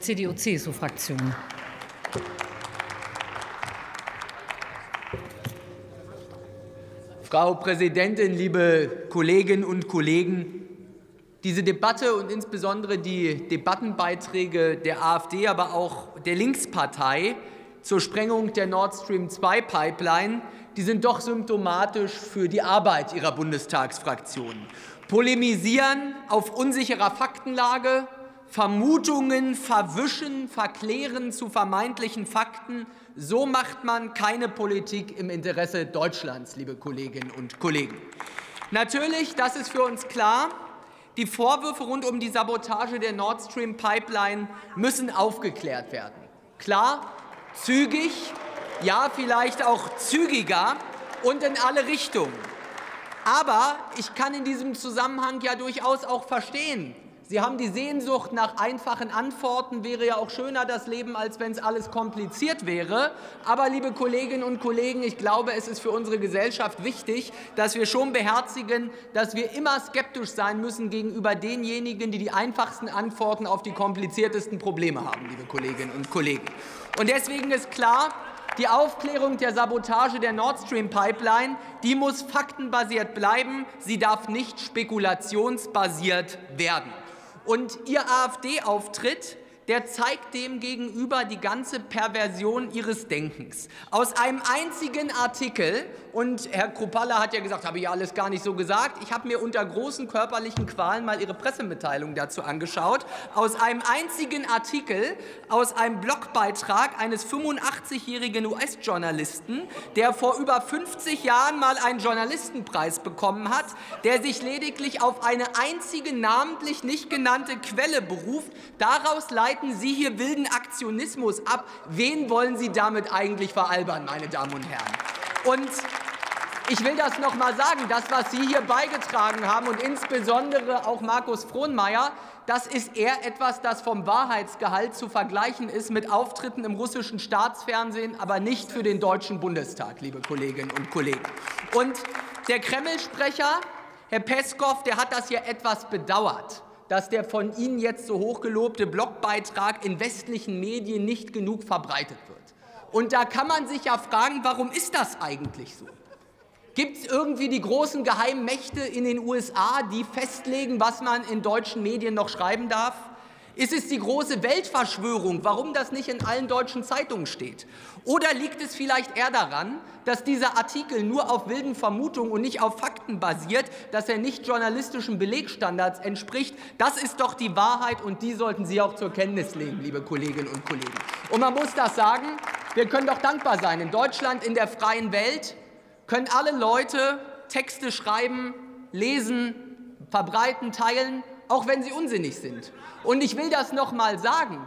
CDU-CSU-Fraktion. Frau Präsidentin, liebe Kolleginnen und Kollegen! Diese Debatte und insbesondere die Debattenbeiträge der AfD, aber auch der Linkspartei zur Sprengung der Nord Stream 2 Pipeline, die sind doch symptomatisch für die Arbeit ihrer Bundestagsfraktion. Polemisieren auf unsicherer Faktenlage, Vermutungen verwischen, verklären zu vermeintlichen Fakten. So macht man keine Politik im Interesse Deutschlands, liebe Kolleginnen und Kollegen. Natürlich, das ist für uns klar, die Vorwürfe rund um die Sabotage der Nord Stream Pipeline müssen aufgeklärt werden. Klar, zügig, ja vielleicht auch zügiger und in alle Richtungen. Aber ich kann in diesem Zusammenhang ja durchaus auch verstehen, Sie haben die Sehnsucht nach einfachen Antworten. Wäre ja auch schöner das Leben, als wenn es alles kompliziert wäre. Aber, liebe Kolleginnen und Kollegen, ich glaube, es ist für unsere Gesellschaft wichtig, dass wir schon beherzigen, dass wir immer skeptisch sein müssen gegenüber denjenigen, die die einfachsten Antworten auf die kompliziertesten Probleme haben, liebe Kolleginnen und Kollegen. Und deswegen ist klar, die Aufklärung der Sabotage der Nord Stream Pipeline, die muss faktenbasiert bleiben. Sie darf nicht spekulationsbasiert werden. Und Ihr AfD-Auftritt der zeigt dem gegenüber die ganze Perversion ihres Denkens. Aus einem einzigen Artikel, und Herr Kropalla hat ja gesagt, habe ich ja alles gar nicht so gesagt, ich habe mir unter großen körperlichen Qualen mal Ihre Pressemitteilung dazu angeschaut, aus einem einzigen Artikel, aus einem Blogbeitrag eines 85-jährigen US-Journalisten, der vor über 50 Jahren mal einen Journalistenpreis bekommen hat, der sich lediglich auf eine einzige namentlich nicht genannte Quelle beruft, daraus leiten leiten Sie hier wilden Aktionismus ab. Wen wollen Sie damit eigentlich veralbern, meine Damen und Herren? Und ich will das noch mal sagen, das, was Sie hier beigetragen haben und insbesondere auch Markus Frohnmeier, das ist eher etwas, das vom Wahrheitsgehalt zu vergleichen ist mit Auftritten im russischen Staatsfernsehen, aber nicht für den Deutschen Bundestag, liebe Kolleginnen und Kollegen. Und der Kreml-Sprecher, Herr Peskow, der hat das ja etwas bedauert dass der von Ihnen jetzt so hochgelobte Blogbeitrag in westlichen Medien nicht genug verbreitet wird. Und da kann man sich ja fragen, warum ist das eigentlich so? Gibt es irgendwie die großen Geheimmächte in den USA, die festlegen, was man in deutschen Medien noch schreiben darf? Ist es die große Weltverschwörung, warum das nicht in allen deutschen Zeitungen steht? Oder liegt es vielleicht eher daran, dass dieser Artikel nur auf wilden Vermutungen und nicht auf Fakten basiert, dass er nicht journalistischen Belegstandards entspricht? Das ist doch die Wahrheit und die sollten Sie auch zur Kenntnis nehmen, liebe Kolleginnen und Kollegen. Und man muss das sagen, wir können doch dankbar sein. In Deutschland, in der freien Welt, können alle Leute Texte schreiben, lesen, verbreiten, teilen auch wenn sie unsinnig sind. Und ich will das noch mal sagen.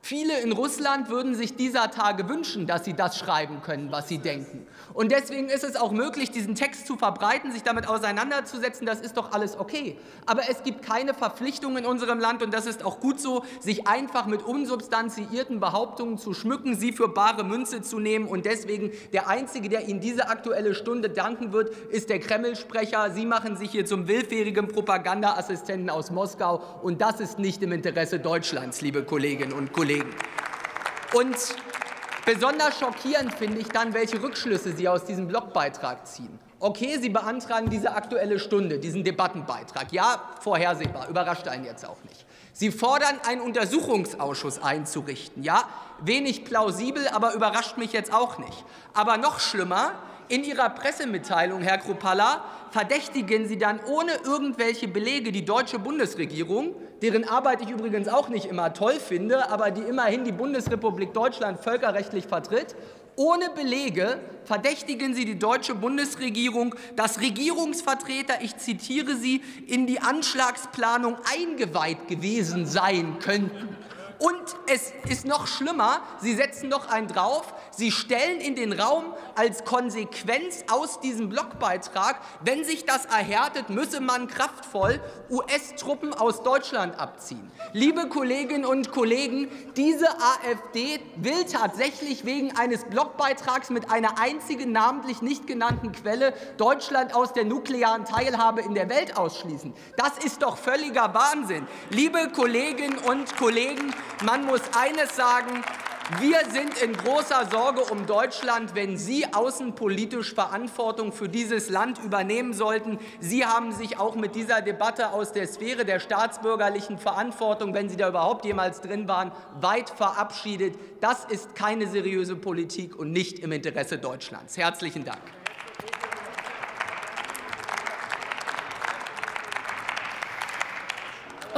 Viele in Russland würden sich dieser Tage wünschen, dass sie das schreiben können, was sie denken. Und deswegen ist es auch möglich, diesen Text zu verbreiten, sich damit auseinanderzusetzen. Das ist doch alles okay. Aber es gibt keine Verpflichtung in unserem Land, und das ist auch gut so, sich einfach mit unsubstanziierten Behauptungen zu schmücken, sie für bare Münze zu nehmen. Und deswegen der Einzige, der Ihnen diese Aktuelle Stunde danken wird, ist der Kreml-Sprecher. Sie machen sich hier zum willfährigen Propagandaassistenten aus Moskau. Und das ist nicht im Interesse Deutschlands, liebe Kolleginnen und Kollegen. Kollegen. Und besonders schockierend finde ich dann, welche Rückschlüsse Sie aus diesem Blogbeitrag ziehen. Okay, Sie beantragen diese Aktuelle Stunde, diesen Debattenbeitrag. Ja, vorhersehbar, überrascht einen jetzt auch nicht. Sie fordern, einen Untersuchungsausschuss einzurichten. Ja, wenig plausibel, aber überrascht mich jetzt auch nicht. Aber noch schlimmer, in Ihrer Pressemitteilung, Herr Kropalla, verdächtigen Sie dann ohne irgendwelche Belege die deutsche Bundesregierung, deren Arbeit ich übrigens auch nicht immer toll finde, aber die immerhin die Bundesrepublik Deutschland völkerrechtlich vertritt, ohne Belege verdächtigen Sie die deutsche Bundesregierung, dass Regierungsvertreter, ich zitiere Sie, in die Anschlagsplanung eingeweiht gewesen sein könnten. Und es ist noch schlimmer, Sie setzen noch einen drauf, Sie stellen in den Raum als Konsequenz aus diesem Blogbeitrag, wenn sich das erhärtet, müsse man kraftvoll US-Truppen aus Deutschland abziehen. Liebe Kolleginnen und Kollegen, diese AfD will tatsächlich wegen eines Blogbeitrags mit einer einzigen namentlich nicht genannten Quelle Deutschland aus der nuklearen Teilhabe in der Welt ausschließen. Das ist doch völliger Wahnsinn. Liebe Kolleginnen und Kollegen, Man muss eines sagen, wir sind in großer Sorge um Deutschland, wenn Sie außenpolitisch Verantwortung für dieses Land übernehmen sollten. Sie haben sich auch mit dieser Debatte aus der Sphäre der staatsbürgerlichen Verantwortung, wenn Sie da überhaupt jemals drin waren, weit verabschiedet. Das ist keine seriöse Politik und nicht im Interesse Deutschlands. Herzlichen Dank.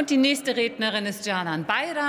Und die nächste Rednerin ist Canan Bayram.